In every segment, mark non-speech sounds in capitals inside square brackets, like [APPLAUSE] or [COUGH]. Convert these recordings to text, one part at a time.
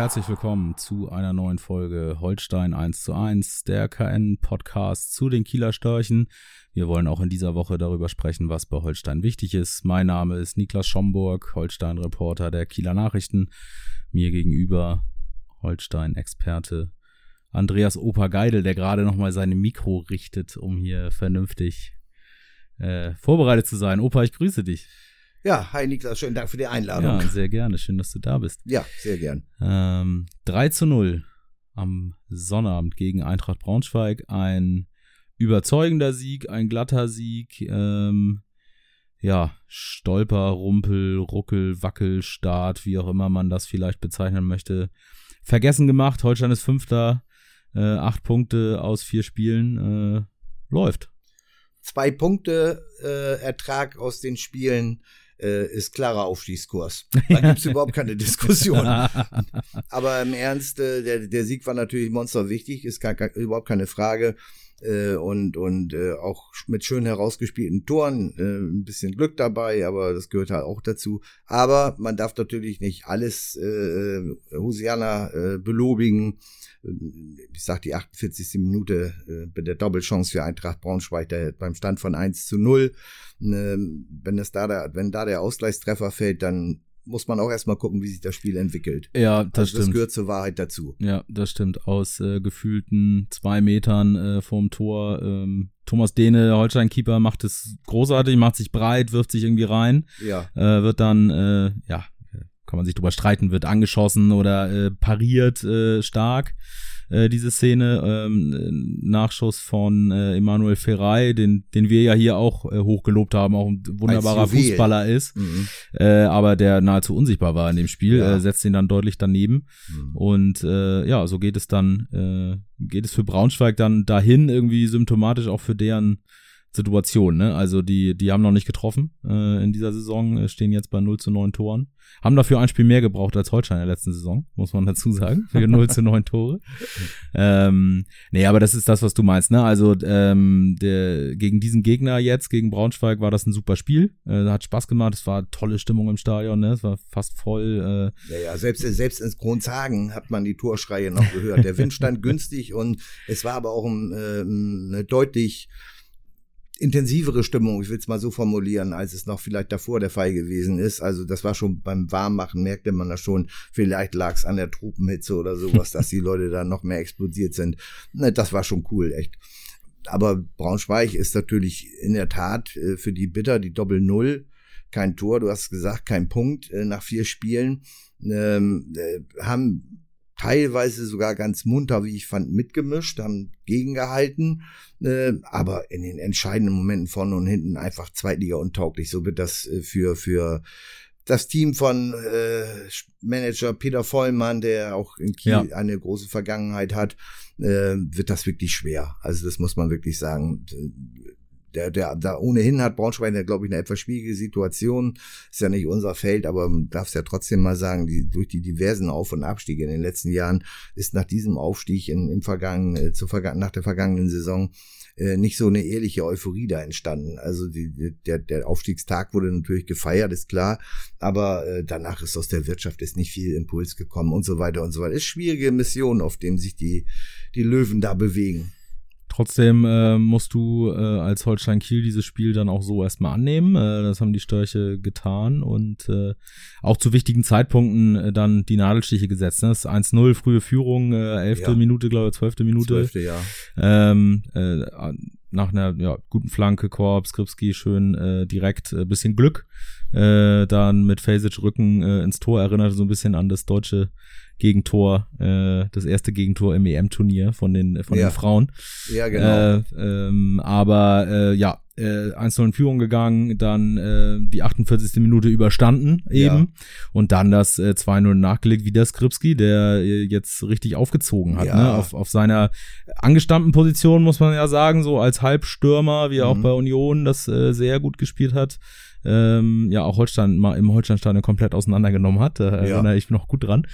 Herzlich willkommen zu einer neuen Folge Holstein 1 zu 1, der KN-Podcast zu den Kieler Störchen. Wir wollen auch in dieser Woche darüber sprechen, was bei Holstein wichtig ist. Mein Name ist Niklas Schomburg, Holstein-Reporter der Kieler Nachrichten. Mir gegenüber Holstein-Experte Andreas Opa Geidel, der gerade nochmal seine Mikro richtet, um hier vernünftig äh, vorbereitet zu sein. Opa, ich grüße dich. Ja, hi Niklas, schönen Dank für die Einladung. Ja, sehr gerne. Schön, dass du da bist. Ja, sehr gern. Ähm, 3 zu 0 am Sonnabend gegen Eintracht Braunschweig. Ein überzeugender Sieg, ein glatter Sieg. Ähm, ja, Stolper, Rumpel, Ruckel, Wackel, Start, wie auch immer man das vielleicht bezeichnen möchte. Vergessen gemacht. Holstein ist Fünfter. Äh, acht Punkte aus vier Spielen. Äh, läuft. Zwei Punkte äh, Ertrag aus den Spielen äh, ist klarer Aufstiegskurs. Da gibt's [LAUGHS] überhaupt keine Diskussion. [LAUGHS] Aber im Ernst, äh, der, der Sieg war natürlich monsterwichtig, ist gar, gar, überhaupt keine Frage. Äh, und und äh, auch mit schön herausgespielten Toren, äh, ein bisschen Glück dabei, aber das gehört halt auch dazu. Aber man darf natürlich nicht alles äh, Hosianer äh, belobigen. Ich sag die 48. Minute äh, bei der Doppelchance für Eintracht Braunschweig der, beim Stand von 1 zu 0. Äh, wenn es da der, wenn da der Ausgleichstreffer fällt, dann muss man auch erstmal gucken, wie sich das Spiel entwickelt. Ja, das also stimmt. Das gehört zur Wahrheit dazu. Ja, das stimmt. Aus äh, gefühlten zwei Metern äh, vorm Tor. Ähm, Thomas Dehne, Holstein-Keeper, macht es großartig, macht sich breit, wirft sich irgendwie rein. Ja. Äh, wird dann, äh, ja, kann man sich drüber streiten, wird angeschossen oder äh, pariert äh, stark äh, diese Szene. Ähm, Nachschuss von äh, Emanuel Ferrei, den, den wir ja hier auch äh, hochgelobt haben, auch ein wunderbarer Fußballer ist, Mhm. äh, aber der nahezu unsichtbar war in dem Spiel, Ja. äh, setzt ihn dann deutlich daneben. Mhm. Und äh, ja, so geht es dann, äh, geht es für Braunschweig dann dahin, irgendwie symptomatisch auch für deren Situation, ne? Also die, die haben noch nicht getroffen äh, in dieser Saison, äh, stehen jetzt bei 0 zu 9 Toren. Haben dafür ein Spiel mehr gebraucht als Holstein in der letzten Saison, muss man dazu sagen, für 0 zu 9 Tore. [LAUGHS] Ähm, nee, aber das ist das, was du meinst, ne? Also ähm, der, gegen diesen Gegner jetzt, gegen Braunschweig, war das ein super Spiel. Äh, hat Spaß gemacht, es war tolle Stimmung im Stadion, ne? Es war fast voll. Äh, Ja, ja, selbst, selbst ins Kronzagen hat man die Torschreie noch gehört. Der Wind stand [LAUGHS] günstig und es war aber auch ein, äh, eine deutlich intensivere Stimmung, ich will es mal so formulieren, als es noch vielleicht davor der Fall gewesen ist. Also das war schon beim Warmmachen, merkte man das schon, vielleicht lag es an der Tropenhitze oder sowas, dass die Leute da noch mehr explodiert sind. Das war schon cool, echt. Aber Braunschweig ist natürlich in der Tat äh, für die Bitter die Doppel-Null. Kein Tor, du hast gesagt, kein Punkt äh, nach vier Spielen. Ähm, äh, haben teilweise sogar ganz munter, wie ich fand, mitgemischt, haben gegengehalten, äh, aber in den entscheidenden Momenten vorne und hinten einfach Zweitliga untauglich. So wird das äh, für, für das Team von äh, Manager Peter Vollmann, der auch in Kiel Ja. eine große Vergangenheit hat, äh, wird das wirklich schwer. Also das muss man wirklich sagen. Der, der, da ohnehin hat Braunschweig, ja, glaube ich, eine etwas schwierige Situation. Ist ja nicht unser Feld, aber man darf es ja trotzdem mal sagen, die, durch die diversen Auf- und Abstiege in den letzten Jahren ist nach diesem Aufstieg in, im vergangenen, äh, verga nach der vergangenen Saison äh, nicht so eine ehrliche Euphorie da entstanden. Also die, der, der Aufstiegstag wurde natürlich gefeiert, ist klar, aber äh, danach ist aus der Wirtschaft ist nicht viel Impuls gekommen und so weiter und so weiter. Ist schwierige Mission, auf dem sich die, die Löwen da bewegen. Trotzdem äh, musst du äh, als Holstein Kiel dieses Spiel dann auch so erstmal annehmen. Äh, das haben die Störche getan und äh, auch zu wichtigen Zeitpunkten äh, dann die Nadelstiche gesetzt. Ne? Das ist 1-0, frühe Führung, äh, 11. Ja. Minute, glaube ich, 12. Minute. Zwölfte Jahr. Ähm, äh, nach einer ja, guten Flanke, Korb, Skripski schön äh, direkt, äh, bisschen Glück äh, dann mit Fasic Rücken äh, ins Tor erinnerte so ein bisschen an das deutsche Gegentor, äh, das erste Gegentor im EM-Turnier von den von Ja. den Frauen. Ja, genau. Äh, ähm, aber äh, ja, äh, 1-0 in Führung gegangen, dann äh, die 48. Minute überstanden eben Ja. und dann das äh, 2-0 nachgelegt, wie der Skripski, der äh, jetzt richtig aufgezogen hat, Ja. ne? auf, auf seiner angestammten Position, muss man ja sagen, so als Halbstürmer, wie er auch Mhm. bei Union das äh, sehr gut gespielt hat. Ähm, ja, auch Holstein mal im Holsteinstadion komplett auseinandergenommen hat, da Ja. erinnere ich mich noch gut dran.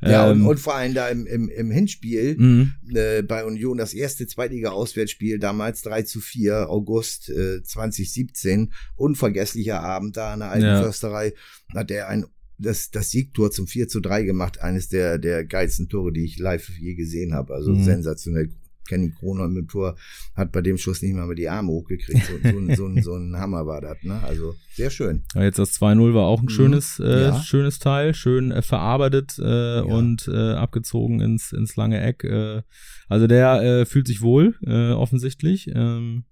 ja, und, Ähm, und vor allem da im, im, im Hinspiel mh, äh, bei Union das erste Zweitliga-Auswärtsspiel damals 3 zu 4, August äh, 2017. Unvergesslicher Abend da an der alten Ja. Försterei. Hat er ein das, das Siegtor zum 4 zu 3 gemacht, eines der, der geilsten Tore, die ich live je gesehen habe. Also Mhm. sensationell. Kenny Kroner mit Tor hat bei dem Schuss nicht mal mit die Arme hochgekriegt. So, so, ein- so, ein, so ein [LAUGHS] Hammer war das. Ne? Also sehr schön. Ja, jetzt das 2-0 war auch ein Mhm. schönes, äh, Ja. schönes Teil, schön äh, verarbeitet äh, und äh, abgezogen ins, ins lange Eck. Äh, also der äh, fühlt sich wohl, äh, offensichtlich. Ähm,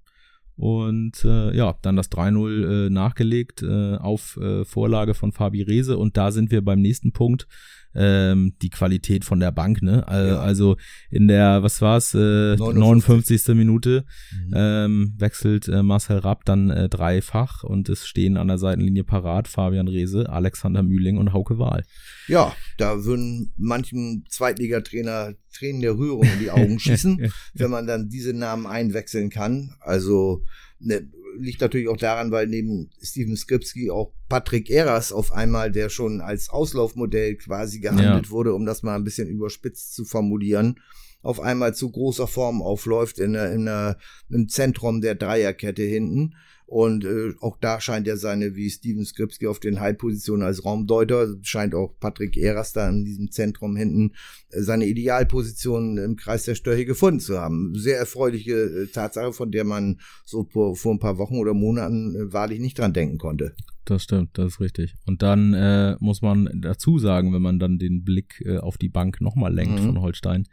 und äh, ja, dann das 3-0 äh, nachgelegt äh, auf äh, Vorlage von Fabi Rehse. Und da sind wir beim nächsten Punkt. Ähm, die Qualität von der Bank, ne? Äh, Ja. Also in der, was war's, äh, 59. 59. Minute Mhm. ähm, wechselt äh, Marcel Rapp dann äh, dreifach und es stehen an der Seitenlinie parat Fabian Rehse, Alexander Mühling und Hauke Wahl. Ja, da würden manchen Zweitligatrainer Tränen der Rührung in die Augen [LAUGHS] schießen, wenn man dann diese Namen einwechseln kann. Also ne, liegt natürlich auch daran, weil neben Steven Skripski auch Patrick Eras auf einmal, der schon als Auslaufmodell quasi gehandelt Ja. wurde, um das mal ein bisschen überspitzt zu formulieren, auf einmal zu großer Form aufläuft in der, in der, im Zentrum der Dreierkette hinten. Und äh, auch da scheint er seine, wie Steven Skripski auf den Halbpositionen als Raumdeuter, scheint auch Patrick Eras da in diesem Zentrum hinten äh, seine Idealposition im Kreis der Störche gefunden zu haben. Sehr erfreuliche äh, Tatsache, von der man so vor, vor ein paar Wochen oder Monaten äh, wahrlich nicht dran denken konnte. Das stimmt, das ist richtig. Und dann äh, muss man dazu sagen, wenn man dann den Blick äh, auf die Bank nochmal lenkt Mhm. von Holstein,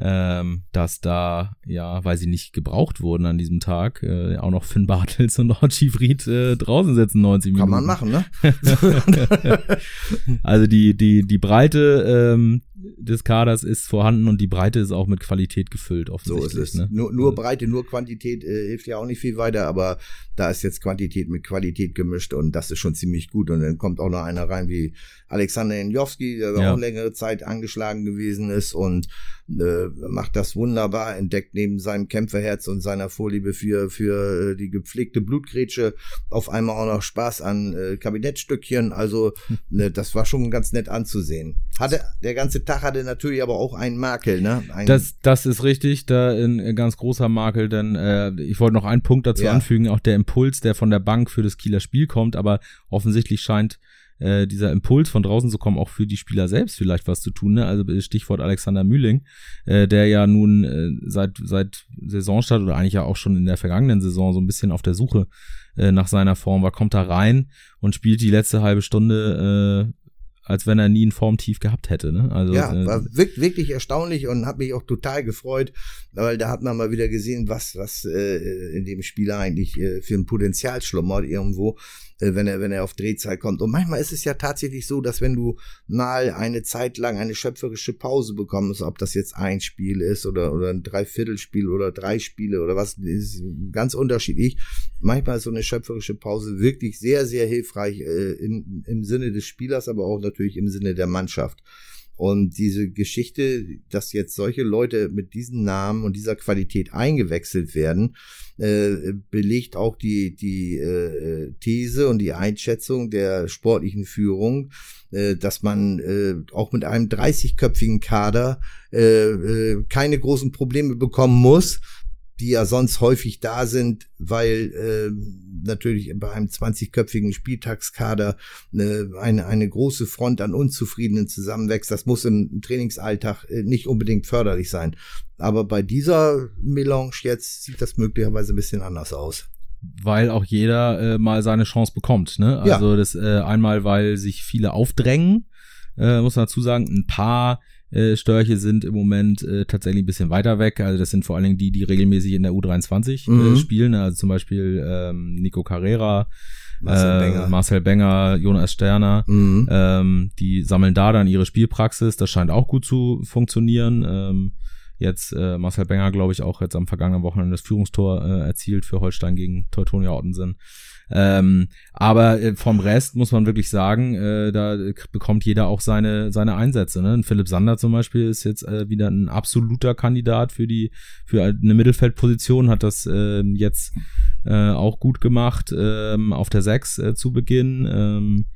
ähm, dass da, ja, weil sie nicht gebraucht wurden an diesem Tag, äh, auch noch Finn Bartels und Archie Fried äh, draußen sitzen 90 Minuten. Kann man machen, ne? [LAUGHS] Also die, die, die Breite ähm, des Kaders ist vorhanden und die Breite ist auch mit Qualität gefüllt, So offensichtlich. ist es. Ne? Nur, nur Breite, nur Quantität äh, hilft ja auch nicht viel weiter, aber da ist jetzt Quantität mit Qualität gemischt und das ist schon ziemlich gut. Und dann kommt auch noch einer rein wie Alexander Njowski, der Ja. auch längere Zeit angeschlagen gewesen ist und äh, macht das wunderbar, entdeckt neben seinem Kämpferherz und seiner Vorliebe für, für äh, die gepflegte Blutgrätsche auf einmal auch noch Spaß an äh, Kabinettstückchen. Also ne, das war schon ganz nett anzusehen. Hatte, der ganze Tag hatte natürlich aber auch einen Makel, ne? Ein, Das, das ist richtig, da ein, ein ganz großer Makel, denn äh, ich wollte noch einen Punkt dazu Ja. anfügen, auch der Impuls, der von der Bank für das Kieler Spiel kommt, aber offensichtlich scheint äh, dieser Impuls von draußen zu kommen, auch für die Spieler selbst vielleicht was zu tun. Ne? Also Stichwort Alexander Mühling, äh, der ja nun äh, seit, seit Saisonstart oder eigentlich ja auch schon in der vergangenen Saison so ein bisschen auf der Suche äh, nach seiner Form war, kommt da rein und spielt die letzte halbe Stunde äh, als wenn er nie ein Formtief gehabt hätte. Ne? Also, ja, äh, war wirk- wirklich erstaunlich und hat mich auch total gefreut, weil da hat man mal wieder gesehen, was was äh, in dem Spieler eigentlich äh, für ein Potenzial schlummert irgendwo, äh, wenn er wenn er auf Drehzeit kommt. Und manchmal ist es ja tatsächlich so, dass wenn du mal eine Zeit lang eine schöpferische Pause bekommst, ob das jetzt ein Spiel ist oder oder ein Dreiviertelspiel oder drei Spiele oder was, ist ganz unterschiedlich. Manchmal ist so eine schöpferische Pause wirklich sehr sehr hilfreich äh, im, im Sinne des Spielers, aber auch natürlich im Sinne der Mannschaft. Und diese Geschichte, dass jetzt solche Leute mit diesen Namen und dieser Qualität eingewechselt werden, äh, belegt auch die, die äh, These und die Einschätzung der sportlichen Führung, äh, dass man äh, auch mit einem 30-köpfigen Kader äh, äh, keine großen Probleme bekommen muss, die ja sonst häufig da sind, weil äh, natürlich bei einem 20-köpfigen Spieltagskader äh, eine, eine große Front an Unzufriedenen zusammenwächst. Das muss im Trainingsalltag äh, nicht unbedingt förderlich sein. Aber bei dieser Melange jetzt sieht das möglicherweise ein bisschen anders aus. weil auch jeder äh, mal seine Chance bekommt. Ne? Ja. Also das äh, einmal, weil sich viele aufdrängen, äh, muss man dazu sagen, ein paar äh, Störche sind im Moment äh, tatsächlich ein bisschen weiter weg. Also das sind vor allen Dingen die, die regelmäßig in der U23 äh, Mhm. spielen. Also zum Beispiel ähm, Nico Carrera, Marcel äh, Benger. Marcel Benger, Jonas Sterner, Mhm. ähm, die sammeln da dann ihre Spielpraxis. Das scheint auch gut zu funktionieren. Ähm, jetzt äh, Marcel Benger, glaube ich, auch jetzt am vergangenen Wochenende das Führungstor äh, erzielt für Holstein gegen Teutonia Ottensen. Ähm, aber äh, vom Rest muss man wirklich sagen, äh, da bekommt jeder auch seine seine Einsätze. Ne? Philipp Sander zum Beispiel ist jetzt äh, wieder ein absoluter Kandidat für die für eine Mittelfeldposition, hat das äh, jetzt äh, auch gut gemacht ähm, auf der 6 äh, zu Beginn. Ähm,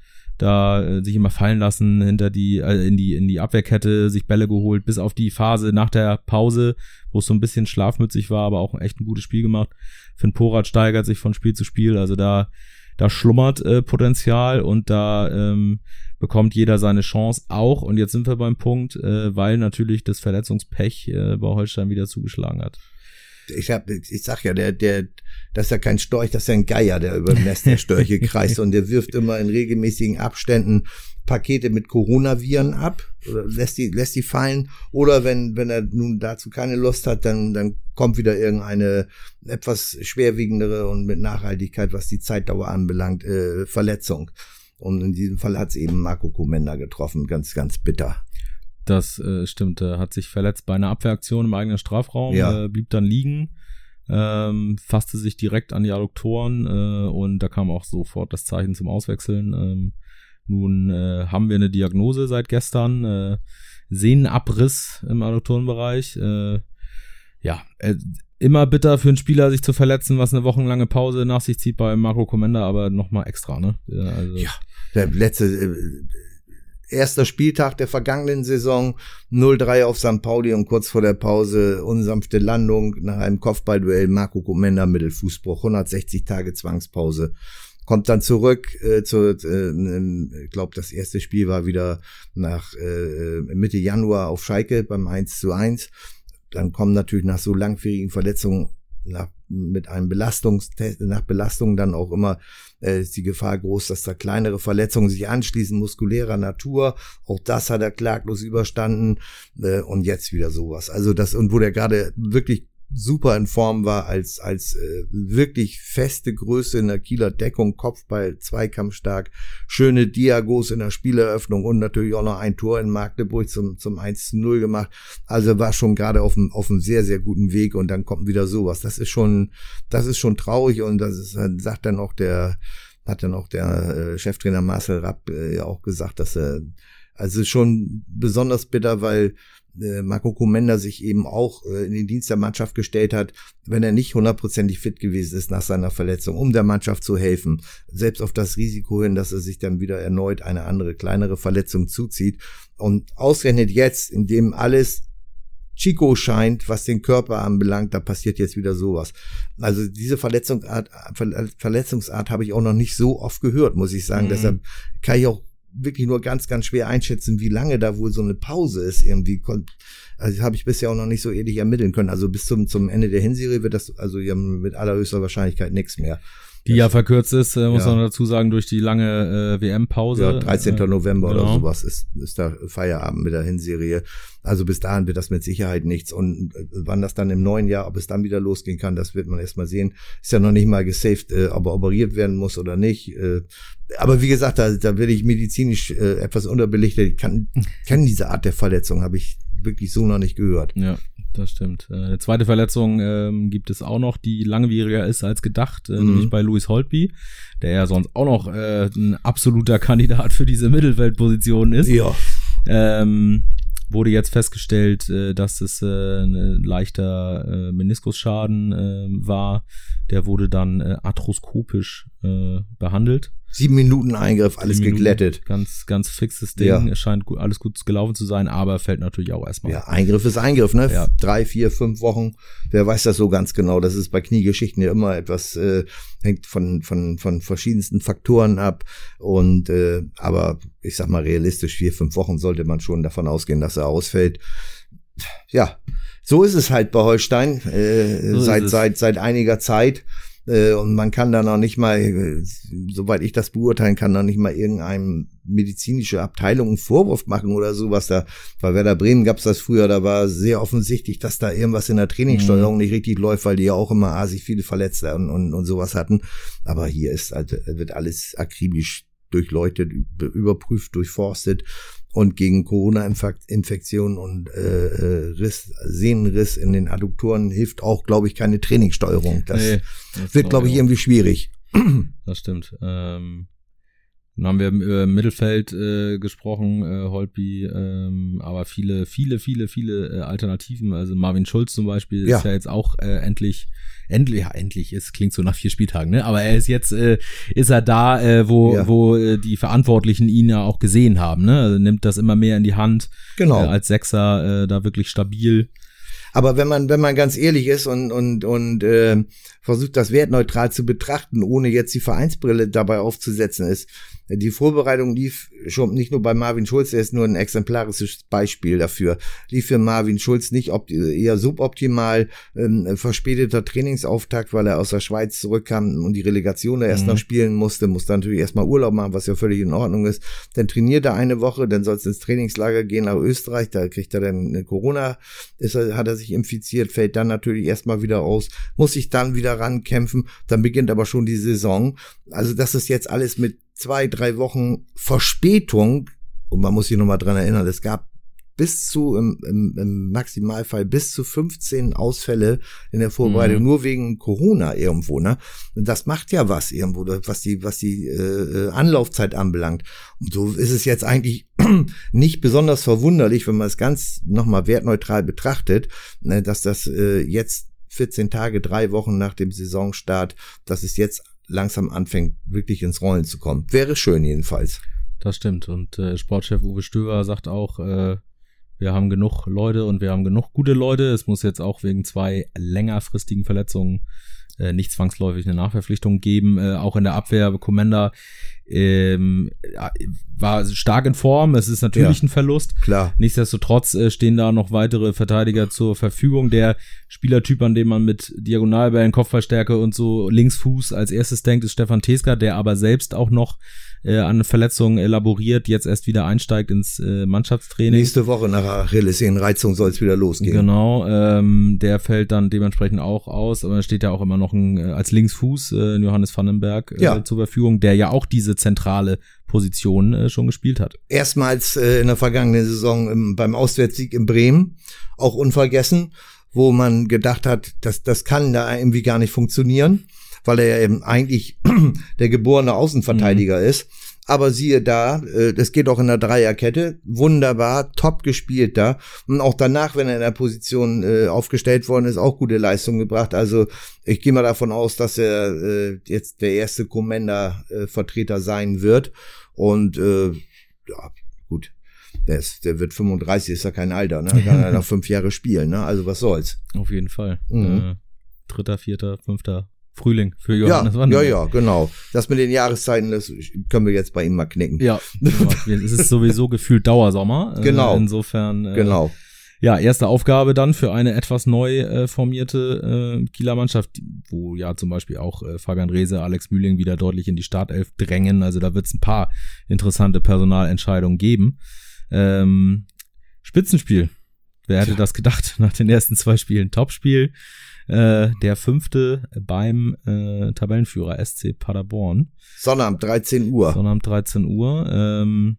da äh, sich immer fallen lassen hinter die äh, in die in die Abwehrkette, sich Bälle geholt, bis auf die Phase nach der Pause, wo es so ein bisschen schlafmützig war, aber auch echt ein gutes Spiel gemacht. Finn Porat steigert sich von Spiel zu Spiel, also da da schlummert äh, Potenzial und da ähm, bekommt jeder seine Chance auch. Und jetzt sind wir beim Punkt, äh, weil natürlich das Verletzungspech äh, bei Holstein wieder zugeschlagen hat. Ich hab, ich sag ja, der, der, das ist ja kein Storch, das ist ja ein Geier, der über dem Nest der Störche [LAUGHS] kreist und der wirft immer in regelmäßigen Abständen Pakete mit Coronaviren ab, oder lässt die, lässt die fallen, oder wenn, wenn er nun dazu keine Lust hat, dann, dann kommt wieder irgendeine etwas schwerwiegendere und mit Nachhaltigkeit, was die Zeitdauer anbelangt, äh, Verletzung. Und in diesem Fall hat es eben Marco Komenda getroffen, ganz, ganz bitter. Das äh, stimmt, er hat sich verletzt bei einer Abwehraktion im eigenen Strafraum, Ja. äh, blieb dann liegen, ähm, fasste sich direkt an die Adduktoren äh, und da kam auch sofort das Zeichen zum Auswechseln. Ähm, nun äh, haben wir eine Diagnose seit gestern, äh, Sehnenabriss im Adduktorenbereich. Äh, ja, äh, immer bitter für einen Spieler, sich zu verletzen, was eine wochenlange Pause nach sich zieht bei Marco Comenda, aber nochmal extra, ne? Ja, also, Ja. Der letzte, äh, erster Spieltag der vergangenen Saison, 0-3 auf St. Pauli und kurz vor der Pause unsanfte Landung nach einem Kopfballduell Marco Comenda Mittelfußbruch, 160 Tage Zwangspause. Kommt dann zurück äh, zu, äh, glaube, das erste Spiel war wieder nach äh, Mitte Januar auf Schalke beim 1 zu 1. Dann kommen natürlich nach so langwierigen Verletzungen nach, mit einem Belastungstest, nach Belastung dann auch immer äh, ist die Gefahr groß, dass da kleinere Verletzungen sich anschließen, muskulärer Natur. Auch das hat er klaglos überstanden äh, und jetzt wieder sowas. Also das und wo der gerade wirklich super in Form war als als äh, wirklich feste Größe in der Kieler Deckung, Kopfball, Zweikampfstark, schöne Diagos in der Spieleröffnung und natürlich auch noch ein Tor in Magdeburg zum zum 1 zu 0 gemacht. Also war schon gerade auf einem auf einem sehr sehr guten Weg und dann kommt wieder sowas. Das ist schon das ist schon traurig und das ist, sagt dann auch der hat dann auch der äh, Cheftrainer Marcel Rapp äh, ja auch gesagt, dass er also schon besonders bitter, weil äh, Marco Komenda sich eben auch äh, in den Dienst der Mannschaft gestellt hat, wenn er nicht hundertprozentig fit gewesen ist nach seiner Verletzung, um der Mannschaft zu helfen. Selbst auf das Risiko hin, dass er sich dann wieder erneut eine andere, kleinere Verletzung zuzieht. Und ausgerechnet jetzt, in dem alles Chico scheint, was den Körper anbelangt, da passiert jetzt wieder sowas. Also diese Verletzungsart, Ver- Verletzungsart habe ich auch noch nicht so oft gehört, muss ich sagen. Mhm. Deshalb kann ich auch wirklich nur ganz, ganz schwer einschätzen, wie lange da wohl so eine Pause ist. Irgendwie also habe ich bisher auch noch nicht so ehrlich ermitteln können. Also bis zum, zum Ende der Hinserie wird das also mit allerhöchster Wahrscheinlichkeit nichts mehr. Die ja verkürzt ist, äh, muss Ja. man dazu sagen, durch die lange äh, WM-Pause. Ja, 13. Äh, November oder genau. sowas ist, ist da Feierabend mit der Hinserie. Also bis dahin wird das mit Sicherheit nichts. Und äh, wann das dann im neuen Jahr, ob es dann wieder losgehen kann, das wird man erstmal sehen. Ist ja noch nicht mal gesaved, äh, ob er operiert werden muss oder nicht. Äh, aber wie gesagt, da, da werde ich medizinisch äh, etwas unterbelichtet. Ich kann, kenne diese Art der Verletzung, habe ich wirklich so noch nicht gehört. Ja, das stimmt. Äh, Eine zweite Verletzung ähm, gibt es auch noch, die langwieriger ist als gedacht, äh, Mhm. nämlich bei Louis Holtby, der ja sonst auch noch äh, ein absoluter Kandidat für diese Mittelfeldposition ist. Ja. Ähm, wurde jetzt festgestellt, äh, dass es äh, ein leichter äh, Meniskusschaden äh, war. Der wurde dann äh, arthroskopisch äh, behandelt. Sieben Minuten Eingriff, alles Minuten. geglättet. Ganz, ganz fixes Ding. Ja. Es scheint gut, alles gut gelaufen zu sein, aber fällt natürlich auch erstmal. Ja, Eingriff ist Eingriff, ne? Ja. Drei, vier, fünf Wochen. Wer weiß das so ganz genau? Das ist bei Kniegeschichten ja immer etwas, äh, hängt von, von, von verschiedensten Faktoren ab. Und äh, aber ich sag mal, realistisch, vier, fünf Wochen sollte man schon davon ausgehen, dass er ausfällt. Ja, so ist es halt bei Holstein, äh, So seit, seit, seit einiger Zeit. Äh, und man kann da noch nicht mal, äh, soweit ich das beurteilen kann, noch nicht mal irgendeinem medizinische Abteilung einen Vorwurf machen oder sowas. Da bei Werder Bremen gab es das früher, da war sehr offensichtlich, dass da irgendwas in der Trainingssteuerung mhm. nicht richtig läuft, weil die ja auch immer sich viele Verletzte und, und, und sowas hatten. Aber hier ist also, wird alles akribisch durchleuchtet, überprüft, durchforstet und gegen Corona-Infektion und äh, äh, Riss, Sehnenriss in den Adduktoren hilft auch, glaube ich, keine Trainingssteuerung. Das, nee, das wird, glaube ich, irgendwie schwierig. Das stimmt. Ähm, dann haben wir im äh, Mittelfeld äh, gesprochen, äh, Holtby, ähm, aber viele, viele, viele, viele äh, Alternativen. Also Marvin Schulz zum Beispiel ja. ist ja jetzt auch äh, endlich, endlich, ja, endlich, es klingt so nach vier Spieltagen, ne? Aber er ist jetzt, äh, ist er da, äh, wo, ja. wo äh, die Verantwortlichen ihn ja auch gesehen haben, ne? Also nimmt das immer mehr in die Hand. Genau. Äh, als Sechser äh, da wirklich stabil. Aber wenn man, wenn man ganz ehrlich ist und, und, und äh, versucht, das wertneutral zu betrachten, ohne jetzt die Vereinsbrille dabei aufzusetzen, ist, die Vorbereitung lief schon nicht nur bei Marvin Schulz, er ist nur ein exemplarisches Beispiel dafür. Lief für Marvin Schulz nicht eher suboptimal, ähm, verspäteter Trainingsauftakt, weil er aus der Schweiz zurückkam und die Relegation da erst mhm. noch spielen musste, musste natürlich erstmal Urlaub machen, was ja völlig in Ordnung ist. Dann trainiert er eine Woche, dann soll es ins Trainingslager gehen nach Österreich, da kriegt er dann eine Corona, ist hat er sich infiziert, fällt dann natürlich erstmal wieder aus, muss sich dann wieder rankämpfen, dann beginnt aber schon die Saison. Also das ist jetzt alles mit zwei, drei Wochen Verspätung, und man muss sich nochmal dran erinnern, es gab bis zu, im, im, im Maximalfall bis zu 15 Ausfälle in der Vorbereitung, mhm. nur wegen Corona irgendwo, ne? Das macht ja was irgendwo, was die, was die äh, Anlaufzeit anbelangt. Und so ist es jetzt eigentlich [CLEARS THROAT] nicht besonders verwunderlich, wenn man es ganz nochmal wertneutral betrachtet, ne, dass das äh, jetzt 14 Tage, drei Wochen nach dem Saisonstart, dass es jetzt langsam anfängt, wirklich ins Rollen zu kommen. Wäre schön jedenfalls. Das stimmt. Und äh, Sportchef Uwe Stöber sagt auch, äh, wir haben genug Leute und wir haben genug gute Leute. Es muss jetzt auch wegen zwei längerfristigen Verletzungen äh, nicht zwangsläufig eine Nachverpflichtung geben. Äh, auch in der Abwehr, Commander ähm, war stark in Form. Es ist natürlich ja, ein Verlust. Klar. Nichtsdestotrotz äh, stehen da noch weitere Verteidiger zur Verfügung. Der Spielertyp, an dem man mit Diagonalbällen, Kopfballstärke und so Linksfuß als erstes denkt, ist Stefan Teska, der aber selbst auch noch äh, an Verletzungen elaboriert, jetzt erst wieder einsteigt ins äh, Mannschaftstraining. Nächste Woche nach Achillessehnenreizung soll es wieder losgehen. Genau, ähm, der fällt dann dementsprechend auch aus, aber steht ja auch immer noch ein, äh, als Linksfuß äh, Johannes Vandenberg äh, ja. zur Verfügung, der ja auch diese zentrale Position äh, schon gespielt hat. Erstmals äh, in der vergangenen Saison im, beim Auswärtssieg in Bremen, auch unvergessen, wo man gedacht hat, dass das kann da irgendwie gar nicht funktionieren weil er ja eben eigentlich [CLEARS THROAT] der geborene Außenverteidiger mhm. ist. Aber siehe da, äh, das geht auch in der Dreierkette. Wunderbar, top gespielt da. Und auch danach, wenn er in der Position äh, aufgestellt worden ist, auch gute Leistung gebracht. Also ich gehe mal davon aus, dass er äh, jetzt der erste Commander-Vertreter sein wird. Und äh, ja, gut. Der, ist, der wird 35, ist ja kein Alter, ne? Kann er [LAUGHS] noch fünf Jahre spielen, ne? Also was soll's. Auf jeden Fall. Mhm. Äh, dritter, vierter, fünfter Frühling für Johannes ja. Ja, ja, genau. Das mit den Jahreszeiten, das können wir jetzt bei ihm mal knicken. Ja, [LAUGHS] es ist sowieso gefühlt Dauersommer. Äh, genau. Insofern. Äh, genau. Ja, erste Aufgabe dann für eine etwas neu äh, formierte äh, Kieler Mannschaft, wo ja zum Beispiel auch äh, Fabian Reese, Alex Mühling wieder deutlich in die Startelf drängen. Also da wird es ein paar interessante Personalentscheidungen geben. Ähm, Spitzenspiel. Wer hätte das gedacht [LAUGHS] nach den ersten zwei Spielen? Topspiel. Äh, der fünfte beim äh, Tabellenführer SC Paderborn. Sonnabend 13 Uhr. Sonnabend 13 Uhr. Ähm,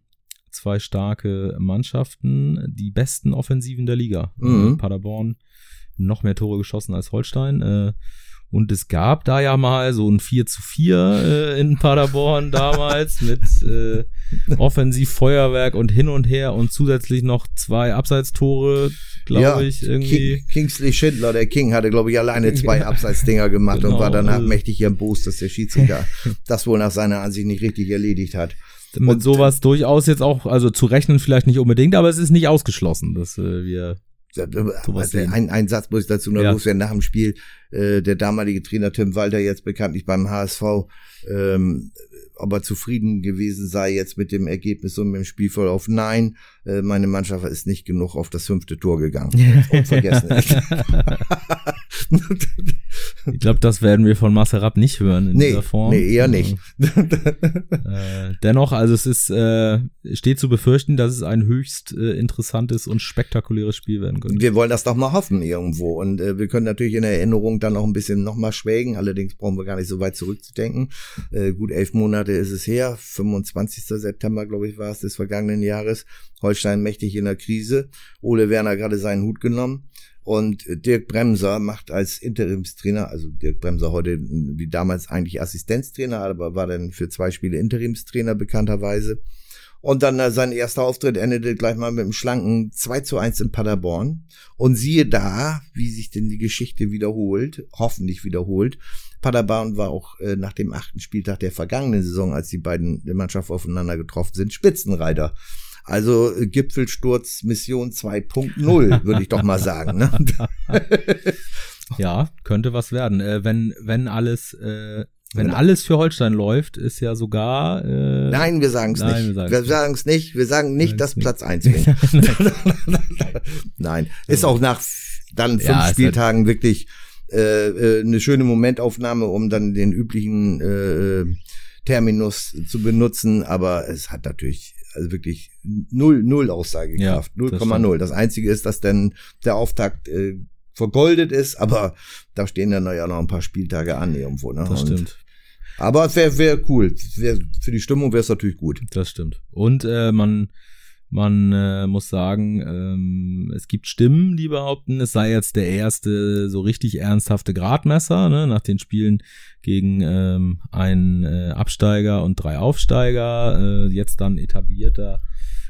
zwei starke Mannschaften, die besten Offensiven der Liga. Mhm. Paderborn noch mehr Tore geschossen als Holstein. Äh, und es gab da ja mal so ein 4 zu 4 äh, in Paderborn damals mit äh, Offensivfeuerwerk und hin und her und zusätzlich noch zwei Abseitstore, glaube ja, ich, irgendwie. King, Kingsley Schindler, der King, hatte, glaube ich, alleine [LAUGHS] zwei Abseitsdinger gemacht genau. und war danach mächtig erbost, dass der Schiedsrichter [LAUGHS] das wohl nach seiner Ansicht nicht richtig erledigt hat. Mit und sowas durchaus jetzt auch, also zu rechnen vielleicht nicht unbedingt, aber es ist nicht ausgeschlossen, dass äh, wir also ein, ein Satz muss ich dazu noch ja. loswerden. Nach dem Spiel, äh, der damalige Trainer Tim Walter, jetzt bekanntlich beim HSV, ähm, ob er zufrieden gewesen sei jetzt mit dem Ergebnis und mit dem Spielverlauf. Nein, äh, meine Mannschaft ist nicht genug auf das fünfte Tor gegangen. [LAUGHS] Unvergessen. ich glaube, das werden wir von Maserab nicht hören in nee, dieser Form. Nee, eher nicht. äh, dennoch, also es ist, äh, steht zu befürchten, dass es ein höchst äh, interessantes und spektakuläres Spiel werden könnte. Wir wollen das doch mal hoffen irgendwo. Und äh, wir können natürlich in Erinnerung dann noch ein bisschen noch mal schwelgen. Allerdings brauchen wir gar nicht so weit zurückzudenken. Äh, gut elf Monate ist es her. 25. September, glaube ich, war es des vergangenen Jahres. Holstein mächtig in der Krise. Ole Werner gerade seinen Hut genommen. Und Dirk Bremser macht als Interimstrainer, also Dirk Bremser heute wie damals eigentlich Assistenztrainer, aber war dann für zwei Spiele Interimstrainer bekannterweise. Und dann äh, sein erster Auftritt endete gleich mal mit einem schlanken 2 zu 1 in Paderborn. Und siehe da, wie sich denn die Geschichte wiederholt, hoffentlich wiederholt. Paderborn war auch äh, nach dem achten Spieltag der vergangenen Saison, als die beiden Mannschaften aufeinander getroffen sind, Spitzenreiter. Also äh, Gipfelsturz Mission 2.0, würde ich doch mal sagen. Ne? [LAUGHS] ja, könnte was werden. Äh, wenn, wenn alles, äh, wenn genau. alles für Holstein läuft, ist ja sogar. Äh, nein, wir sagen es nicht. Wir sagen es nicht. Wir sagen nicht, dass Platz eins [LAUGHS] wird. [LAUGHS] nein, ist auch nach dann fünf ja, Spieltagen wirklich äh, äh, eine schöne Momentaufnahme, um dann den üblichen äh, Terminus zu benutzen. Aber es hat natürlich also wirklich null, null Aussagekraft, ja, 0,0. Das, das Einzige ist, dass dann der Auftakt äh, vergoldet ist, aber da stehen dann ja noch ein paar Spieltage an irgendwo. Ne? Das stimmt. aber es wäre wär cool. Wär, für die Stimmung wäre es natürlich gut. Das stimmt. Und äh, man man äh, muss sagen, ähm, es gibt Stimmen, die behaupten, es sei jetzt der erste so richtig ernsthafte Gradmesser, ne, nach den Spielen gegen ähm, einen äh, Absteiger und drei Aufsteiger, äh, jetzt dann etablierter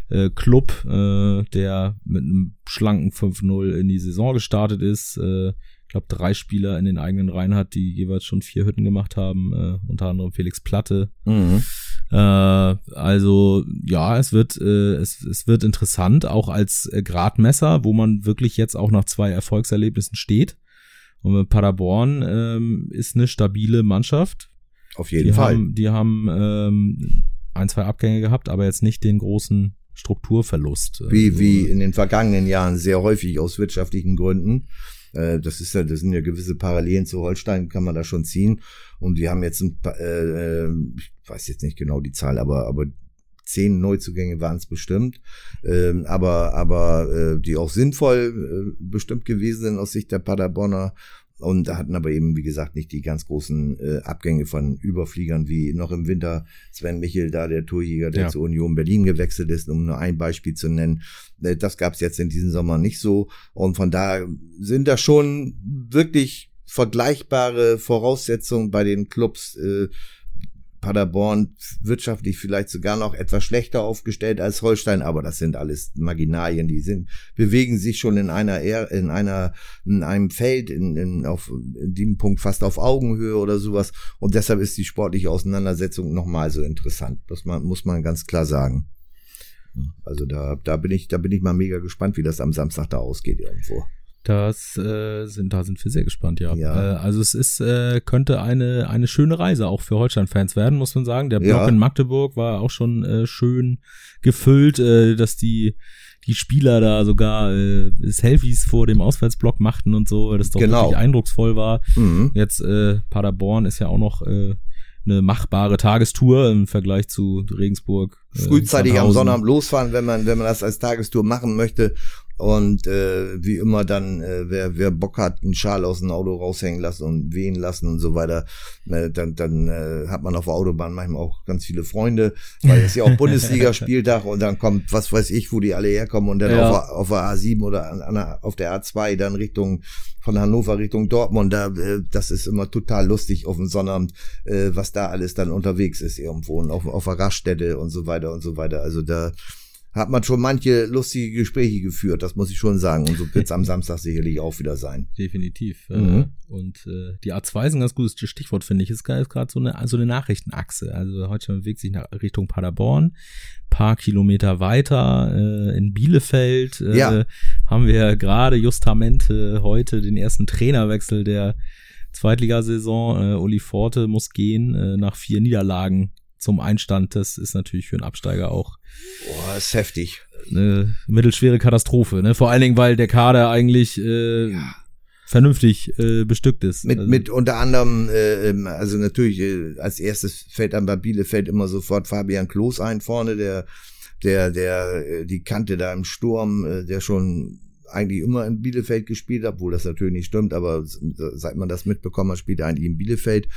äh, Club, äh, der mit einem schlanken 5-0 in die Saison gestartet ist. Äh, glaube, drei Spieler in den eigenen Reihen hat, die jeweils schon vier Hütten gemacht haben, äh, unter anderem Felix Platte. Mhm. Äh, also ja, es wird, äh, es, es wird interessant, auch als äh, Gradmesser, wo man wirklich jetzt auch nach zwei Erfolgserlebnissen steht. Und Paderborn ähm, ist eine stabile Mannschaft. Auf jeden die Fall. Haben, die haben ähm, ein, zwei Abgänge gehabt, aber jetzt nicht den großen Strukturverlust. Äh, wie, wie in den vergangenen Jahren sehr häufig aus wirtschaftlichen Gründen. Äh, das ist ja, das sind ja gewisse Parallelen zu Holstein, kann man da schon ziehen. Und wir haben jetzt ein äh, ich weiß jetzt nicht genau die Zahl, aber, aber zehn Neuzugänge waren es bestimmt, ähm, aber, aber äh, die auch sinnvoll äh, bestimmt gewesen sind aus Sicht der Paderborner und hatten aber eben, wie gesagt, nicht die ganz großen äh, Abgänge von Überfliegern wie noch im Winter Sven Michel, da der Torjäger, der ja. zur Union Berlin gewechselt ist, um nur ein Beispiel zu nennen. Äh, das gab es jetzt in diesem Sommer nicht so. Und von da sind da schon wirklich vergleichbare Voraussetzungen bei den Clubs. Äh, Paderborn wirtschaftlich vielleicht sogar noch etwas schlechter aufgestellt als Holstein, aber das sind alles Marginalien, die sind, bewegen sich schon in einer, in einer, in einem Feld, in, in, auf, in dem Punkt fast auf Augenhöhe oder sowas. Und deshalb ist die sportliche Auseinandersetzung nochmal so interessant. Das man, muss man ganz klar sagen. Also da, da bin ich, da bin ich mal mega gespannt, wie das am Samstag da ausgeht irgendwo. Das äh, sind, da sind wir sehr gespannt, ja. ja. Äh, also es ist, äh, könnte eine, eine schöne Reise auch für Holstein-Fans werden, muss man sagen. Der Block ja. in Magdeburg war auch schon äh, schön gefüllt, äh, dass die die Spieler da sogar äh, Selfies vor dem Auswärtsblock machten und so, das doch genau. wirklich eindrucksvoll war. Mhm. Jetzt äh, Paderborn ist ja auch noch äh, eine machbare Tagestour im Vergleich zu Regensburg. Äh, Frühzeitig am Sonnabend losfahren, wenn man, wenn man das als Tagestour machen möchte und äh, wie immer dann, äh, wer, wer Bock hat, einen Schal aus dem Auto raushängen lassen und wehen lassen und so weiter, äh, dann, dann äh, hat man auf der Autobahn manchmal auch ganz viele Freunde, weil es ja auch [LAUGHS] Bundesligaspieltag und dann kommt, was weiß ich, wo die alle herkommen und dann ja. auf, auf der A7 oder an, an, auf der A2 dann Richtung von Hannover Richtung Dortmund, da, äh, das ist immer total lustig auf dem Sonnabend, äh, was da alles dann unterwegs ist irgendwo und auf, auf der Raststätte und so weiter und so weiter. Also da hat man schon manche lustige Gespräche geführt, das muss ich schon sagen. Und so wird es am [LAUGHS] Samstag sicherlich auch wieder sein. Definitiv. Mhm. Und äh, die A2 ist ein ganz gutes Stichwort, finde ich. Ist gerade so eine, so eine Nachrichtenachse. Also heute bewegt sich nach Richtung Paderborn. Paar Kilometer weiter äh, in Bielefeld äh, ja. haben wir gerade justamente heute den ersten Trainerwechsel der Zweitligasaison. Äh, Uli Forte muss gehen äh, nach vier Niederlagen zum Einstand. Das ist natürlich für einen Absteiger auch. Boah, ist heftig. eine mittelschwere Katastrophe, ne? Vor allen Dingen, weil der Kader eigentlich äh, ja. vernünftig äh, bestückt ist. Mit, also. mit unter anderem, äh, ähm, also natürlich äh, als erstes fällt dann bei Bielefeld immer sofort Fabian Klos ein vorne, der der der äh, die Kante da im Sturm, äh, der schon eigentlich immer in Bielefeld gespielt obwohl das natürlich nicht stimmt, aber seit man das mitbekommen hat, spielt er eigentlich in Bielefeld.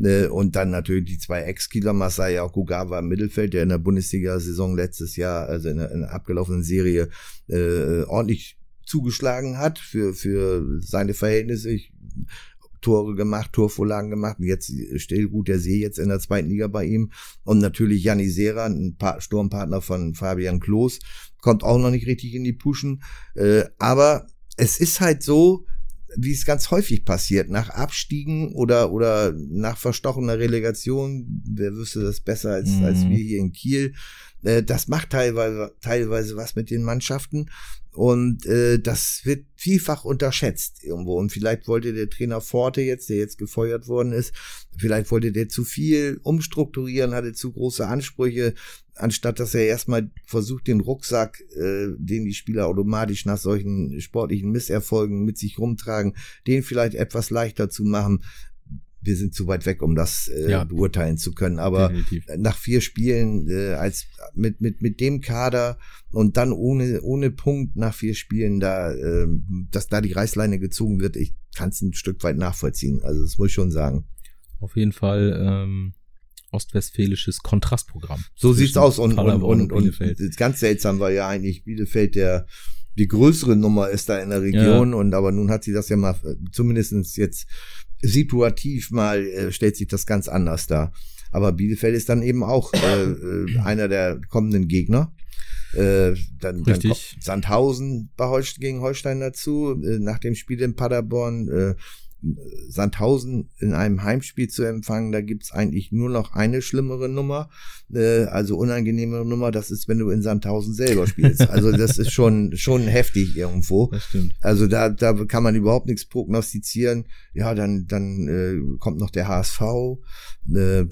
Äh, und dann natürlich die zwei Ex-Kieler, Masaya Okugawa im Mittelfeld, der in der Bundesliga-Saison letztes Jahr, also in der, in der abgelaufenen Serie, äh, ordentlich zugeschlagen hat für, für seine Verhältnisse. Ich, Tore gemacht, Torvorlagen gemacht. Und jetzt steht gut der See jetzt in der zweiten Liga bei ihm. Und natürlich Janni Sera, ein Sturmpartner von Fabian Klos, kommt auch noch nicht richtig in die Puschen. Äh, aber es ist halt so, wie es ganz häufig passiert, nach Abstiegen oder, oder nach verstochener Relegation, wer wüsste das besser als, mhm. als wir hier in Kiel, äh, das macht teilweise, teilweise was mit den Mannschaften und äh, das wird vielfach unterschätzt irgendwo. Und vielleicht wollte der Trainer Forte jetzt, der jetzt gefeuert worden ist, vielleicht wollte der zu viel umstrukturieren, hatte zu große Ansprüche, anstatt dass er erstmal versucht, den Rucksack, äh, den die Spieler automatisch nach solchen sportlichen Misserfolgen mit sich rumtragen, den vielleicht etwas leichter zu machen wir sind zu weit weg, um das äh, ja, beurteilen zu können. Aber definitiv. nach vier Spielen äh, als mit mit mit dem Kader und dann ohne ohne Punkt nach vier Spielen da, äh, dass da die Reißleine gezogen wird, ich kann es ein Stück weit nachvollziehen. Also das muss ich schon sagen. Auf jeden Fall ähm, ostwestfälisches Kontrastprogramm. So sieht's aus und und, und, und, und ganz seltsam war ja eigentlich Bielefeld der die größere Nummer ist da in der Region ja. und aber nun hat sie das ja mal zumindestens jetzt situativ mal äh, stellt sich das ganz anders dar. Aber Bielefeld ist dann eben auch äh, äh, einer der kommenden Gegner. Äh, dann, dann kommt Sandhausen bei Holstein, gegen Holstein dazu. Äh, nach dem Spiel in Paderborn äh, Sandhausen in einem Heimspiel zu empfangen, da gibt's eigentlich nur noch eine schlimmere Nummer, äh, also unangenehmere Nummer, das ist, wenn du in Sandhausen selber spielst. Also das ist schon, schon heftig irgendwo. Das stimmt. Also da, da kann man überhaupt nichts prognostizieren. Ja, dann, dann äh, kommt noch der HSV, äh,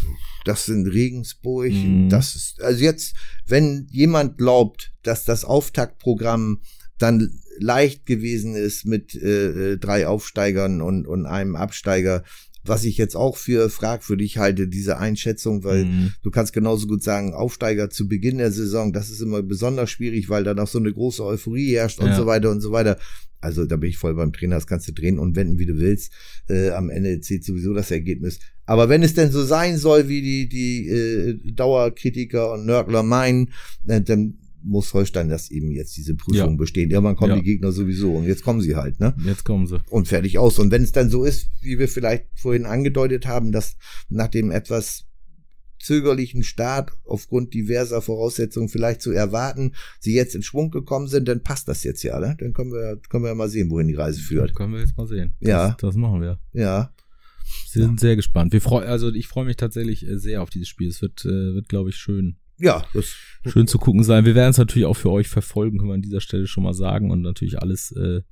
das sind Regensburg, mhm. das ist, also jetzt, wenn jemand glaubt, dass das Auftaktprogramm dann leicht gewesen ist mit äh, äh, drei Aufsteigern und, und einem Absteiger, was ich jetzt auch für fragwürdig halte, diese Einschätzung, weil mhm. du kannst genauso gut sagen, Aufsteiger zu Beginn der Saison, das ist immer besonders schwierig, weil da noch so eine große Euphorie herrscht und ja. so weiter und so weiter. Also da bin ich voll beim Trainer, das kannst du drehen und wenden, wie du willst. Äh, am Ende zählt sowieso das Ergebnis. Aber wenn es denn so sein soll, wie die, die äh, Dauerkritiker und Nörgler meinen, äh, dann muss Holstein das eben jetzt diese Prüfung ja. bestehen. Irgendwann kommen ja. die Gegner sowieso und jetzt kommen sie halt, ne? Jetzt kommen sie. Und fertig aus. Und wenn es dann so ist, wie wir vielleicht vorhin angedeutet haben, dass nach dem etwas zögerlichen Start aufgrund diverser Voraussetzungen vielleicht zu erwarten, sie jetzt in Schwung gekommen sind, dann passt das jetzt ja, ne? Dann können wir, können wir ja mal sehen, wohin die Reise führt. Das können wir jetzt mal sehen. Ja. Das, das machen wir. Ja. Wir sind sehr gespannt. Wir freuen, also ich freue mich tatsächlich äh, sehr auf dieses Spiel. Es wird, äh, wird glaube ich, schön ja, das schön zu gucken sein. Wir werden es natürlich auch für euch verfolgen, können wir an dieser Stelle schon mal sagen und natürlich alles äh,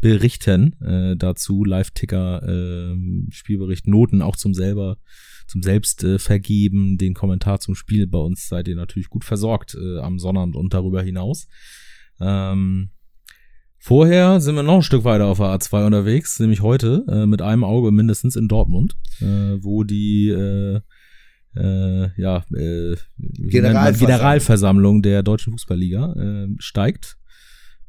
berichten äh, dazu. Live-Ticker, äh, Spielbericht, Noten auch zum selber, zum selbst äh, vergeben, den Kommentar zum Spiel. Bei uns seid ihr natürlich gut versorgt äh, am Sonnabend und darüber hinaus. Ähm, Vorher sind wir noch ein Stück weiter auf der A2 unterwegs, nämlich heute äh, mit einem Auge mindestens in Dortmund, äh, wo die äh, äh, ja, äh, Generalversammlung. Generalversammlung der Deutschen Fußballliga äh, steigt.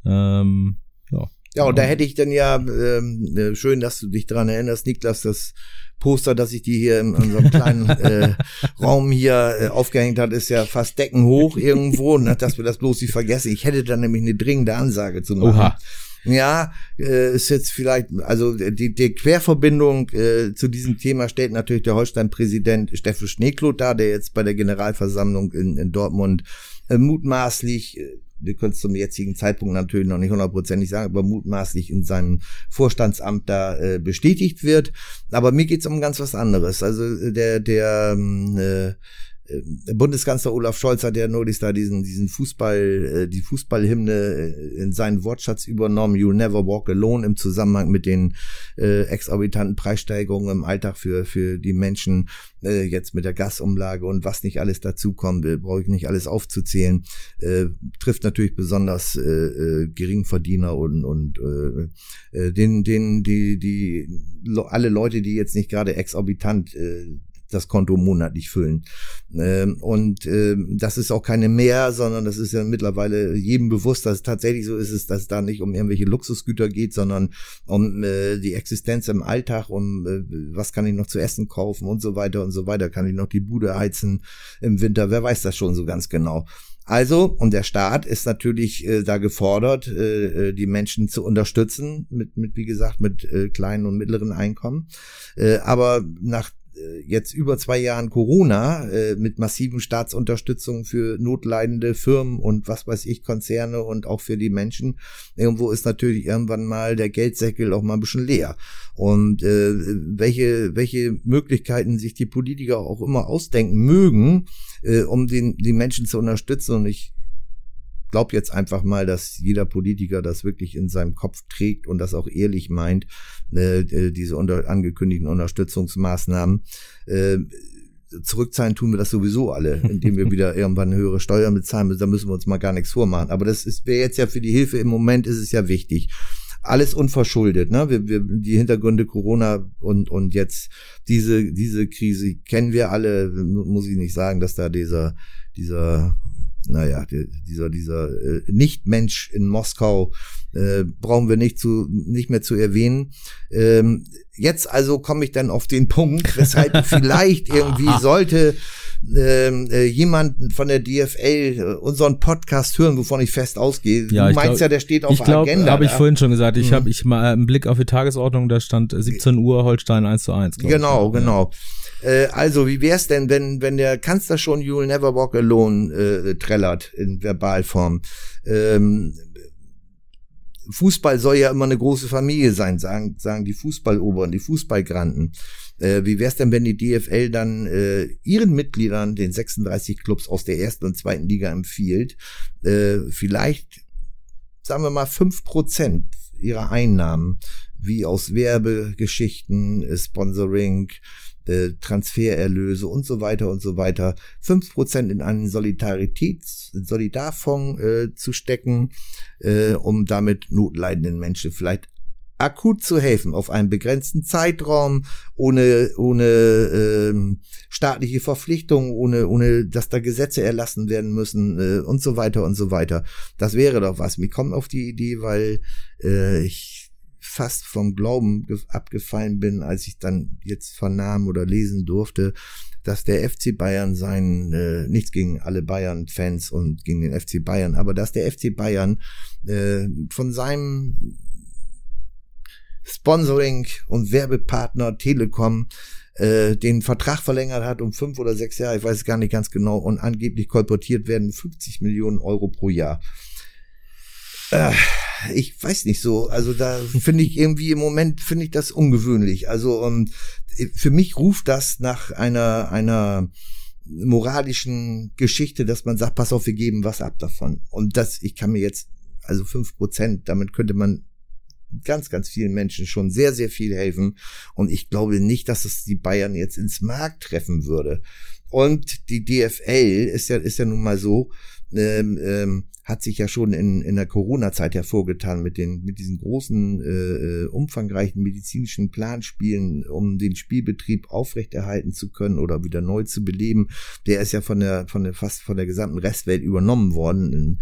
Ähm, ja. Ja, und da hätte ich dann ja, ähm, äh, schön, dass du dich dran erinnerst, Niklas, das Poster, das ich dir hier in unserem kleinen [LAUGHS] äh, Raum hier äh, aufgehängt hat, ist ja fast deckenhoch irgendwo, und dass wir das bloß nicht vergessen. Ich hätte dann nämlich eine dringende Ansage zu machen. Oha. Ja, äh, ist jetzt vielleicht, also die, die Querverbindung äh, zu diesem Thema stellt natürlich der Holstein-Präsident Steffen Schneekloth dar, der jetzt bei der Generalversammlung in, in Dortmund äh, mutmaßlich äh, wir können es zum jetzigen Zeitpunkt natürlich noch nicht hundertprozentig sagen, aber mutmaßlich in seinem Vorstandsamt da äh, bestätigt wird. Aber mir geht's um ganz was anderes. Also äh, der, der ähm, äh, äh, Bundeskanzler Olaf Scholz hat ja neulich da diesen, diesen Fußball, äh, die Fußballhymne äh, in seinen Wortschatz übernommen, You'll Never Walk Alone im Zusammenhang mit den äh, exorbitanten Preissteigerungen im Alltag für, für die Menschen, äh, jetzt mit der Gasumlage und was nicht alles dazukommt, äh, brauche ich nicht alles aufzuzählen, äh, trifft natürlich besonders äh, äh, Geringverdiener und, und äh, den, den, die, die, alle Leute, die jetzt nicht gerade exorbitant äh, das Konto monatlich füllen. Ähm, und ähm, das ist auch keine mehr, sondern das ist ja mittlerweile jedem bewusst, dass es tatsächlich so ist, dass es da nicht um irgendwelche Luxusgüter geht, sondern um äh, die Existenz im Alltag, um äh, was kann ich noch zu essen kaufen und so weiter und so weiter. Kann ich noch die Bude heizen im Winter? Wer weiß das schon so ganz genau. Also, und der Staat ist natürlich äh, da gefordert, äh, äh, die Menschen zu unterstützen, mit, mit wie gesagt, mit äh, kleinen und mittleren Einkommen. Äh, aber nach jetzt über zwei Jahren Corona äh, mit massiven Staatsunterstützung für notleidende Firmen und was weiß ich, Konzerne und auch für die Menschen. Irgendwo ist natürlich irgendwann mal der Geldsäckel auch mal ein bisschen leer. Und äh, welche, welche Möglichkeiten sich die Politiker auch immer ausdenken mögen, äh, um den, die Menschen zu unterstützen. Und ich glaube jetzt einfach mal, dass jeder Politiker das wirklich in seinem Kopf trägt und das auch ehrlich meint, äh, äh, diese unter, angekündigten Unterstützungsmaßnahmen. Äh, zurückzahlen tun wir das sowieso alle, [LAUGHS] indem wir wieder irgendwann höhere Steuern bezahlen. Da müssen wir uns mal gar nichts vormachen. Aber das ist wäre jetzt ja für die Hilfe im Moment ist es ja wichtig. Alles unverschuldet, ne? Wir, wir, die Hintergründe Corona und und jetzt diese diese Krise kennen wir alle. Muss ich nicht sagen, dass da dieser dieser naja, dieser, dieser äh, Nichtmensch in Moskau äh, brauchen wir nicht zu nicht mehr zu erwähnen. Ähm, jetzt also komme ich dann auf den Punkt, weshalb [LAUGHS] vielleicht irgendwie sollte ähm, äh, jemand von der DFL äh, unseren Podcast hören, wovon ich fest ausgehe. Ja, du meinst glaub, ja, der steht auf ich glaub, der Agenda. habe ich vorhin schon gesagt. Ich Mhm. habe ich mal einen Blick auf die Tagesordnung, da stand 17 Uhr Holstein 1 zu 1. glaub ich. Genau, genau. Äh, also, wie wär's denn, wenn, wenn der Kanzler schon You'll Never Walk Alone äh, trällert in Verbalform? Ähm, Fußball soll ja immer eine große Familie sein, sagen, sagen die Fußballoberen, die Fußballgranten. Äh, wie wär's denn, wenn die DFL dann äh, ihren Mitgliedern, den 36 Clubs aus der ersten und zweiten Liga empfiehlt, äh, vielleicht, sagen wir mal, fünf Prozent ihrer Einnahmen, wie aus Werbegeschichten, äh, Sponsoring, äh, Transfererlöse und so weiter und so weiter, fünf Prozent in einen Solidaritäts-, Solidarfonds äh, zu stecken, äh, um damit notleidenden Menschen vielleicht akut zu helfen, auf einen begrenzten Zeitraum, ohne, ohne ähm, staatliche Verpflichtungen, ohne, ohne dass da Gesetze erlassen werden müssen äh, und so weiter und so weiter. Das wäre doch was. Mir kommt auf die Idee, weil äh, ich fast vom Glauben ge- abgefallen bin, als ich dann jetzt vernahm oder lesen durfte, dass der FC Bayern seinen, äh, nichts gegen alle Bayern-Fans und gegen den FC Bayern, aber dass der FC Bayern äh, von seinem Sponsoring und Werbepartner Telekom äh, den Vertrag verlängert hat um fünf oder sechs Jahre, ich weiß es gar nicht ganz genau, und angeblich kolportiert werden 50 Millionen Euro pro Jahr. Äh, ich weiß nicht so, also da finde ich irgendwie im Moment finde ich das ungewöhnlich. Also um, für mich ruft das nach einer einer moralischen Geschichte, dass man sagt, pass auf, wir geben was ab davon. Und das, ich kann mir jetzt, also fünf Prozent, damit könnte man ganz, ganz vielen Menschen schon sehr, sehr viel helfen. Und ich glaube nicht, dass es die Bayern jetzt ins Markt treffen würde. Und die DFL ist ja, ist ja nun mal so, ähm, ähm, hat sich ja schon in, in der Corona-Zeit hervorgetan mit den, mit diesen großen, äh, äh, umfangreichen medizinischen Planspielen, um den Spielbetrieb aufrechterhalten zu können oder wieder neu zu beleben. Der ist ja von der, von der, fast von der gesamten Restwelt übernommen worden, in,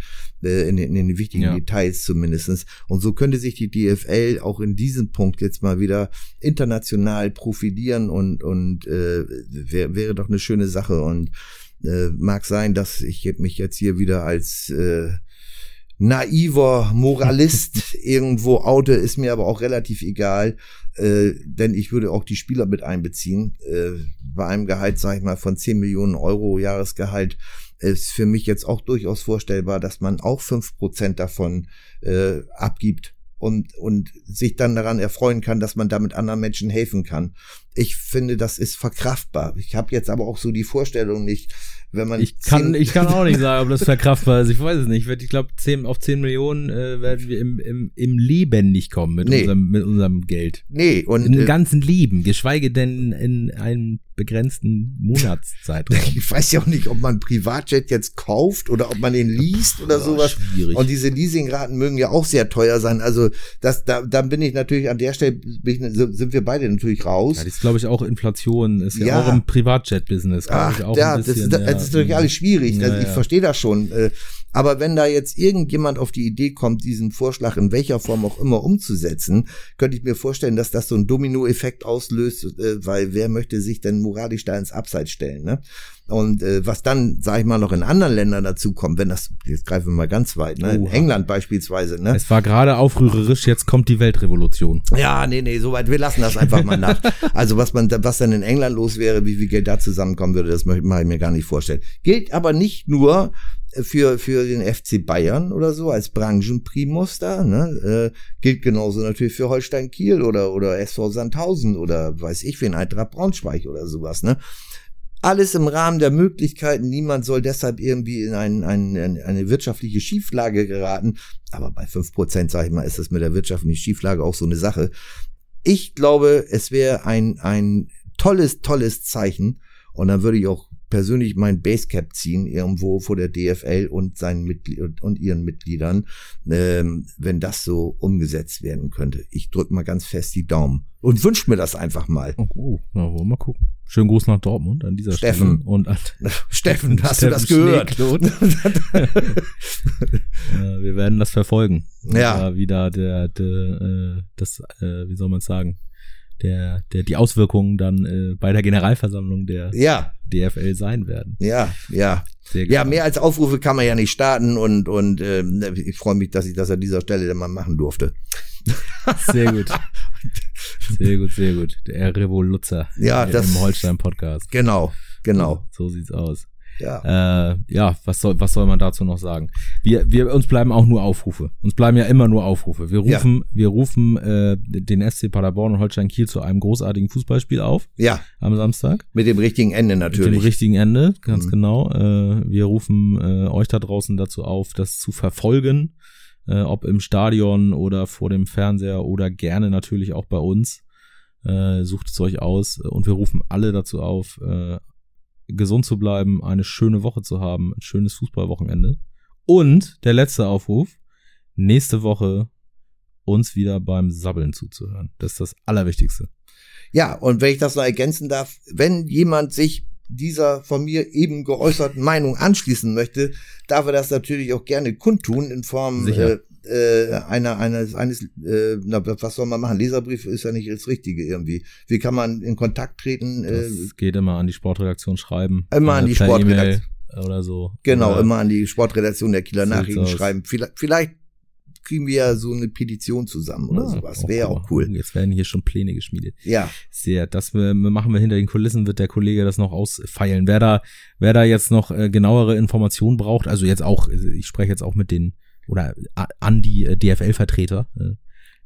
äh, in, den- in den wichtigen Ja. Details zumindestens. Und so könnte sich die DFL auch in diesem Punkt jetzt mal wieder international profilieren und, und äh, wär, wäre doch eine schöne Sache. Und äh, mag sein, dass ich mich jetzt hier wieder als äh, naiver Moralist [LAUGHS] irgendwo oute, ist mir aber auch relativ egal, äh, denn ich würde auch die Spieler mit einbeziehen. Äh, bei einem Gehalt, sage ich mal, von 10 Millionen Euro Jahresgehalt ist für mich jetzt auch durchaus vorstellbar, dass man auch fünf Prozent davon äh, abgibt und, und sich dann daran erfreuen kann, dass man damit anderen Menschen helfen kann. Ich finde, das ist verkraftbar. Ich habe jetzt aber auch so die Vorstellung nicht, wenn man. Ich kann, ich kann auch nicht sagen, ob das [LAUGHS] verkraftbar ist. Ich weiß es nicht. Ich glaube, auf 10 Millionen äh, werden wir im, im, im Leben nicht kommen mit, nee. unserem, mit unserem Geld. Nee, und. In äh, ganzen Leben, geschweige denn in einem begrenzten Monatszeitraum. [LAUGHS] Ich weiß ja auch nicht, ob man Privatjet jetzt kauft oder ob man den liest oder sowas. Schwierig. Und diese Leasingraten mögen ja auch sehr teuer sein. Also das, da, da bin ich natürlich an der Stelle ich, sind wir beide natürlich raus. Ja, ist glaube ich auch Inflation ist ja, ja auch im Privatjet-Business. Ach, ja, bisschen, das, ist, das, ist natürlich alles schwierig. Also ich verstehe das schon. Äh, aber wenn da jetzt irgendjemand auf die Idee kommt, diesen Vorschlag in welcher Form auch immer umzusetzen, könnte ich mir vorstellen, dass das so einen Dominoeffekt auslöst, äh, weil wer möchte sich denn moralisch da ins Abseits stellen, ne? Und äh, was dann, sag ich mal, noch in anderen Ländern dazu kommt, wenn das, jetzt greifen wir mal ganz weit, ne? In England beispielsweise, ne? Es war gerade aufrührerisch, jetzt kommt die Weltrevolution. Ja, nee, nee, soweit, wir lassen das einfach mal nach. [LAUGHS] Also was man, was dann in England los wäre, wie viel Geld da zusammenkommen würde, das möchte ich mir gar nicht vorstellen. Gilt aber nicht nur für, für den FC Bayern oder so als Branchenprimus da, ne? Äh, gilt genauso natürlich für Holstein Kiel oder, oder SV Sandhausen oder weiß ich wen, Eintracht Braunschweig oder sowas, ne? Alles im Rahmen der Möglichkeiten. Niemand soll deshalb irgendwie in ein, ein, eine wirtschaftliche Schieflage geraten. Aber bei fünf Prozent, sage ich mal, ist das mit der wirtschaftlichen Schieflage auch so eine Sache. Ich glaube, es wäre ein, ein tolles, tolles Zeichen. Und dann würde ich auch persönlich mein Basecap ziehen, irgendwo vor der DFL und seinen Mitglied und ihren Mitgliedern, ähm, wenn das so umgesetzt werden könnte. Ich drück mal ganz fest die Daumen und wünsch mir das einfach mal. Oh, oh na, wollen wir mal gucken. Schönen Gruß nach Dortmund an dieser Steffen. Stelle. Und an [LAUGHS] Steffen, hast Steffen du das gehört? [LAUGHS] [LAUGHS] ja, wir werden das verfolgen. Ja. Wie da der, der äh, das, äh, wie soll man sagen, der, der, die Auswirkungen dann äh, bei der Generalversammlung der ja. DFL sein werden. Ja, ja. ja, mehr als Aufrufe kann man ja nicht starten und, und äh, ich freue mich, dass ich das an dieser Stelle dann mal machen durfte. Sehr gut. Sehr gut, sehr gut. Der Revoluzzer ja, das, im Holstein-Podcast. Genau, genau. So, so sieht's aus. Ja. Äh, ja, was soll, was soll man dazu noch sagen? Wir, wir, uns bleiben auch nur Aufrufe. Uns bleiben ja immer nur Aufrufe. Wir rufen, ja. wir rufen äh, den SC Paderborn und Holstein Kiel zu einem großartigen Fußballspiel auf. Ja. Am Samstag. Mit dem richtigen Ende natürlich. Mit dem richtigen Ende, ganz mhm. genau. Äh, wir rufen äh, euch da draußen dazu auf, das zu verfolgen. Äh, ob im Stadion oder vor dem Fernseher oder gerne natürlich auch bei uns. Äh, sucht es euch aus und wir rufen alle dazu auf, äh, gesund zu bleiben, eine schöne Woche zu haben, ein schönes Fußballwochenende. Und der letzte Aufruf, nächste Woche uns wieder beim Sabbeln zuzuhören. Das ist das Allerwichtigste. Ja, und wenn ich das noch ergänzen darf, wenn jemand sich dieser von mir eben geäußerten Meinung anschließen möchte, darf er das natürlich auch gerne kundtun in Form äh, äh, einer, eines, eines äh, na, was soll man machen? Leserbrief ist ja nicht das Richtige irgendwie. Wie kann man in Kontakt treten? Äh, das geht immer an die Sportredaktion schreiben. Immer an die Sportredaktion. Oder so. Genau, oder immer an die Sportredaktion der Kieler Nachrichten schreiben. Vielleicht, vielleicht kriegen wir ja so eine Petition zusammen oder ja, sowas. Wäre auch cool. Jetzt werden hier schon Pläne geschmiedet. Ja. Sehr. Das wir, machen wir hinter den Kulissen, wird der Kollege das noch ausfeilen. Wer da, wer da jetzt noch äh, genauere Informationen braucht, also jetzt auch, ich spreche jetzt auch mit den oder an die äh, DFL-Vertreter. Äh,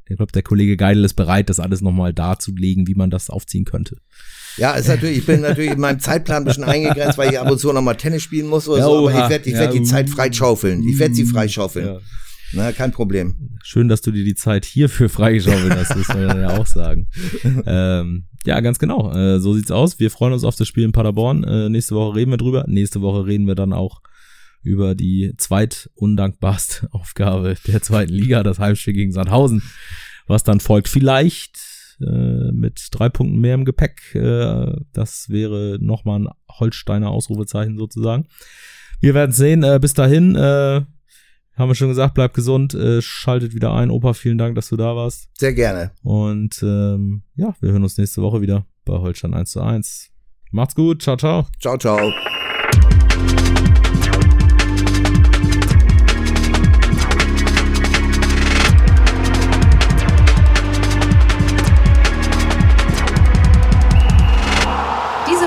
ich glaube, der Kollege Geidel ist bereit, das alles nochmal darzulegen, wie man das aufziehen könnte. Ja, ist natürlich, ich bin natürlich in meinem Zeitplan ein bisschen eingegrenzt, weil ich ab und zu nochmal Tennis spielen muss oder ja, so, aber ich werde ich ja, werd die Zeit freischaufeln. Ich werde sie freischaufeln. Ja. Na, kein Problem. Schön, dass du dir die Zeit hierfür freigeschaufelt hast, muss man ja auch sagen. [LAUGHS] ähm, ja, ganz genau. Äh, so sieht's aus. Wir freuen uns auf das Spiel in Paderborn. Äh, nächste Woche reden wir drüber. Nächste Woche reden wir dann auch über die zweitundankbarste [LAUGHS] Aufgabe der zweiten Liga, das Heimspiel gegen Sandhausen, was dann folgt. Vielleicht äh, mit drei Punkten mehr im Gepäck. Äh, das wäre nochmal ein Holsteiner Ausrufezeichen sozusagen. Wir werden sehen. Äh, bis dahin, äh, haben wir schon gesagt, bleibt gesund, äh, schaltet wieder ein. Opa, vielen Dank, dass du da warst. Sehr gerne. Und ähm, ja, wir hören uns nächste Woche wieder bei Holstein 1 zu 1. Macht's gut, ciao, ciao. Ciao, ciao.